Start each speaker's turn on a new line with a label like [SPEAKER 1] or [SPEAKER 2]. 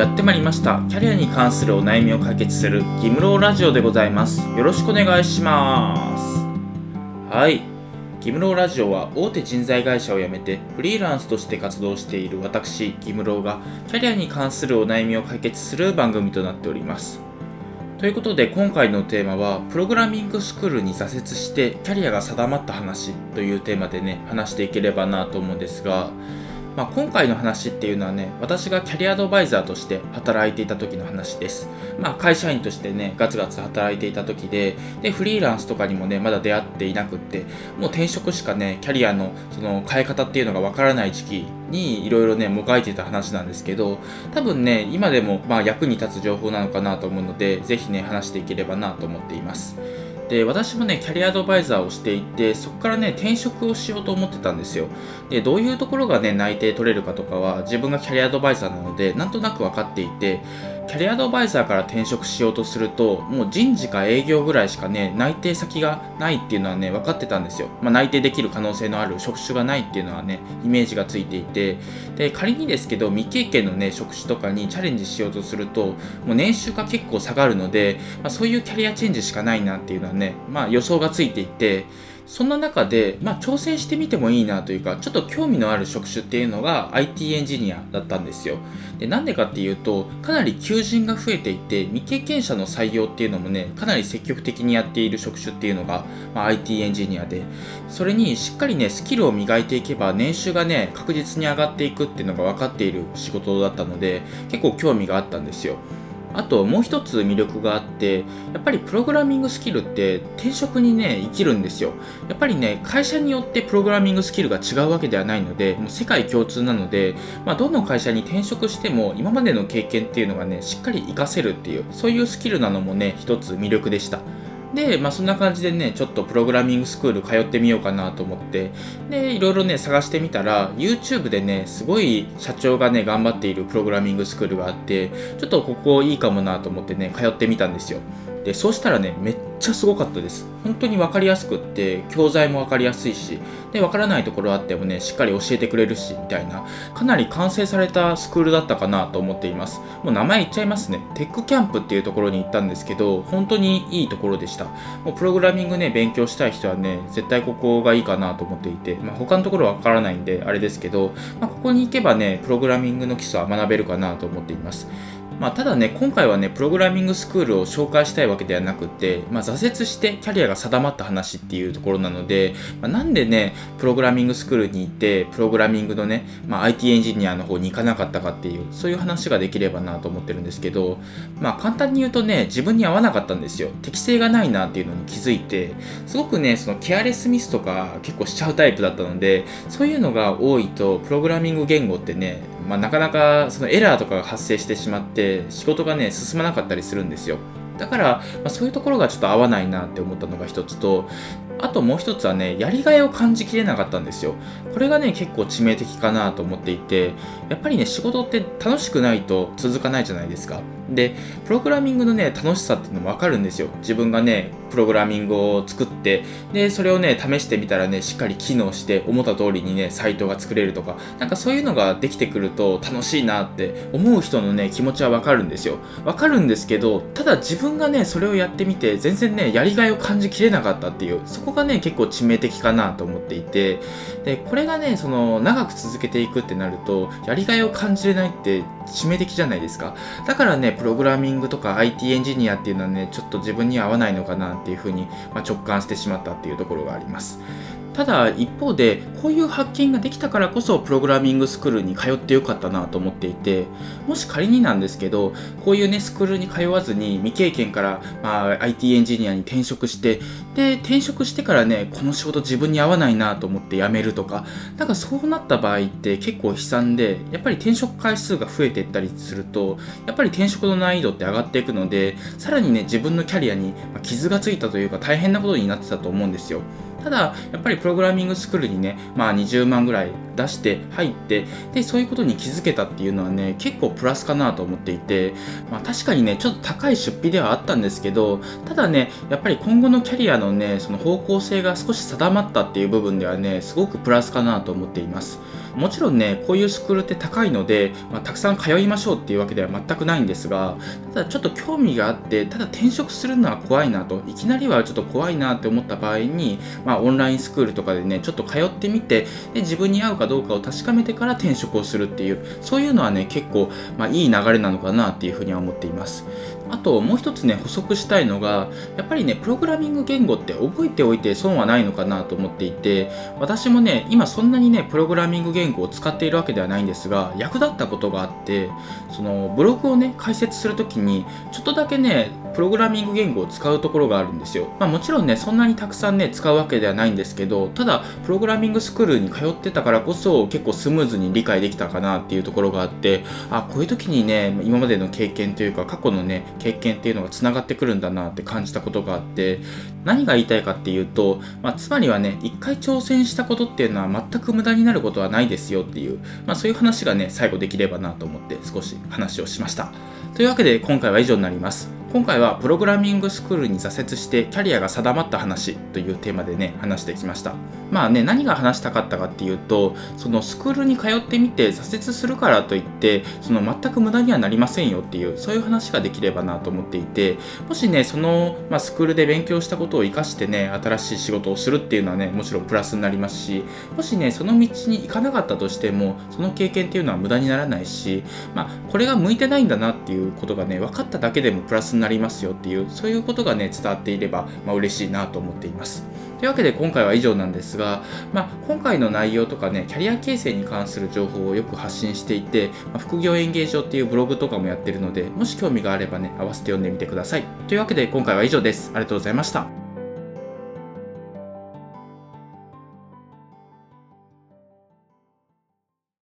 [SPEAKER 1] やってまいりました。キャリアに関するお悩みを解決するギムローラジオでございます。よろしくお願いします。はい。ギムローラジオは大手人材会社を辞めてフリーランスとして活動している私ギムローがキャリアに関するお悩みを解決する番組となっております。ということで今回のテーマはプログラミングスクールに挫折してキャリアが定まった話というテーマでね話していければなと思うんですがまあ、今回の話っていうのはね、私がキャリアアドバイザーとして働いていた時の話です。まあ、会社員としてね、ガツガツ働いていた時で、で、フリーランスとかにもね、まだ出会っていなくって、もう転職しかね、キャリアのその変え方っていうのがわからない時期にいろいろね、もがいてた話なんですけど、多分ね、今でもまあ役に立つ情報なのかなと思うので、ぜひね、話していければなと思っています。で私もねキャリアアドバイザーをしていてそこからね転職をしようと思ってたんですよ。でどういうところがね内定取れるかとかは自分がキャリアアドバイザーなのでなんとなく分かっていてキャリアアドバイザーから転職しようとすると、もう人事か営業ぐらいしかね、内定先がないっていうのはね、分かってたんですよ。まあ、内定できる可能性のある職種がないっていうのはね、イメージがついていて、で、仮にですけど、未経験のね、職種とかにチャレンジしようとすると、もう年収が結構下がるので、まあ、そういうキャリアチェンジしかないなっていうのはね、まあ予想がついていて、そんな中で、まあ、挑戦してみてもいいなというか、ちょっと興味のある職種っていうのが IT エンジニアだったんですよ。で、なんでかっていうと、かなり求人が増えていて、未経験者の採用っていうのもね、かなり積極的にやっている職種っていうのが、まあ、IT エンジニアで、それにしっかりね、スキルを磨いていけば、年収がね、確実に上がっていくっていうのが分かっている仕事だったので、結構興味があったんですよ。あともう一つ魅力があってやっぱりプログラミングスキルって転職にね生きるんですよ。やっぱりね会社によってプログラミングスキルが違うわけではないのでもう世界共通なので、まあ、どの会社に転職しても今までの経験っていうのがねしっかり活かせるっていうそういうスキルなのもね一つ魅力でした。で、まあそんな感じでね、ちょっとプログラミングスクール通ってみようかなと思って、で、いろいろね、探してみたら、YouTube でね、すごい社長がね、頑張っているプログラミングスクールがあって、ちょっとここいいかもなと思ってね、通ってみたんですよ。で、そうしたらね、めっちゃすごかったです。本当に分かりやすくって、教材も分かりやすいし、で、分からないところあってもね、しっかり教えてくれるし、みたいな、かなり完成されたスクールだったかなと思っています。もう名前言っちゃいますね。テックキャンプっていうところに行ったんですけど、本当にいいところでした。もうプログラミングね、勉強したい人はね、絶対ここがいいかなと思っていて、まあ、他のところは分からないんで、あれですけど、まあ、ここに行けばね、プログラミングの基礎は学べるかなと思っています。まあ、ただね、今回はね、プログラミングスクールを紹介したいわけではなくて、まあ、挫折してキャリアが定まった話っていうところなので、まあ、なんでね、プログラミングスクールに行って、プログラミングのね、まあ、IT エンジニアの方に行かなかったかっていう、そういう話ができればなと思ってるんですけど、まあ、簡単に言うとね、自分に合わなかったんですよ。適性がないなっていうのに気づいて、すごくね、そのケアレスミスとか結構しちゃうタイプだったので、そういうのが多いと、プログラミング言語ってね、まあ、なかなかそのエラーとかが発生してしまって仕事がね進まなかったりするんですよだから、まあ、そういうところがちょっと合わないなって思ったのが一つとあともう一つはね、やりがいを感じきれなかったんですよ。これがね、結構致命的かなと思っていて、やっぱりね、仕事って楽しくないと続かないじゃないですか。で、プログラミングのね、楽しさっていうのもわかるんですよ。自分がね、プログラミングを作って、で、それをね、試してみたらね、しっかり機能して、思った通りにね、サイトが作れるとか、なんかそういうのができてくると楽しいなって思う人のね、気持ちはわかるんですよ。わかるんですけど、ただ自分がね、それをやってみて、全然ね、やりがいを感じきれなかったっていう、そこがね結構致命的かなと思っていてでこれがねその長く続けていくってなるとやりがいを感じれないって致命的じゃないですかだからねプログラミングとか IT エンジニアっていうのはねちょっと自分に合わないのかなっていうふうに、まあ、直感してしまったっていうところがあります。ただ一方でこういう発見ができたからこそプログラミングスクールに通ってよかったなと思っていてもし仮になんですけどこういうねスクールに通わずに未経験から、まあ、IT エンジニアに転職してで転職してからねこの仕事自分に合わないなと思って辞めるとかなんかそうなった場合って結構悲惨でやっぱり転職回数が増えていったりするとやっぱり転職の難易度って上がっていくのでさらにね自分のキャリアに傷がついたというか大変なことになってたと思うんですよ。ただ、やっぱりプログラミングスクールにね、まあ20万ぐらい出して入って、で、そういうことに気づけたっていうのはね、結構プラスかなと思っていて、まあ確かにね、ちょっと高い出費ではあったんですけど、ただね、やっぱり今後のキャリアのね、その方向性が少し定まったっていう部分ではね、すごくプラスかなと思っています。もちろんねこういうスクールって高いので、まあ、たくさん通いましょうっていうわけでは全くないんですがただちょっと興味があってただ転職するのは怖いなといきなりはちょっと怖いなって思った場合に、まあ、オンラインスクールとかでねちょっと通ってみてで自分に合うかどうかを確かめてから転職をするっていうそういうのはね結構、まあ、いい流れなのかなっていうふうには思っています。あともう一つね補足したいのがやっぱりねプログラミング言語って覚えておいて損はないのかなと思っていて私もね今そんなにねプログラミング言語を使っているわけではないんですが役立ったことがあってそのブログをね解説する時にちょっとだけねプログラミング言語を使うところがあるんですよ。まあ、もちろんね、そんなにたくさんね、使うわけではないんですけど、ただ、プログラミングスクールに通ってたからこそ、結構スムーズに理解できたかなっていうところがあって、あ、こういう時にね、今までの経験というか、過去のね、経験っていうのが繋がってくるんだなって感じたことがあって、何が言いたいかっていうと、まあ、つまりはね、一回挑戦したことっていうのは全く無駄になることはないですよっていう、まあ、そういう話がね、最後できればなと思って少し話をしました。というわけで今回は以上になります。今回はプログラミングスクールに挫折してキャリアが定まった話というテーマでね話してきました。まあね何が話したかったかっていうとそのスクールに通ってみて挫折するからといってその全く無駄にはなりませんよっていうそういう話ができればなと思っていてもしねその、まあ、スクールで勉強したことを活かしてね新しい仕事をするっていうのはねもちろんプラスになりますしもしねその道に行かなかったとしてもその経験っていうのは無駄にならないしまあこれが向いてないんだなっていうことがね分かっただけでもプラスになりますよっていうそういうことがね伝わっていれば、まあ、嬉しいなと思っています。というわけで今回は以上なんですが、まあ、今回の内容とかねキャリア形成に関する情報をよく発信していて、まあ、副業演芸場っていうブログとかもやってるのでもし興味があればね合わせて読んでみてください。というわけで今回は以上です。ありがとうございました。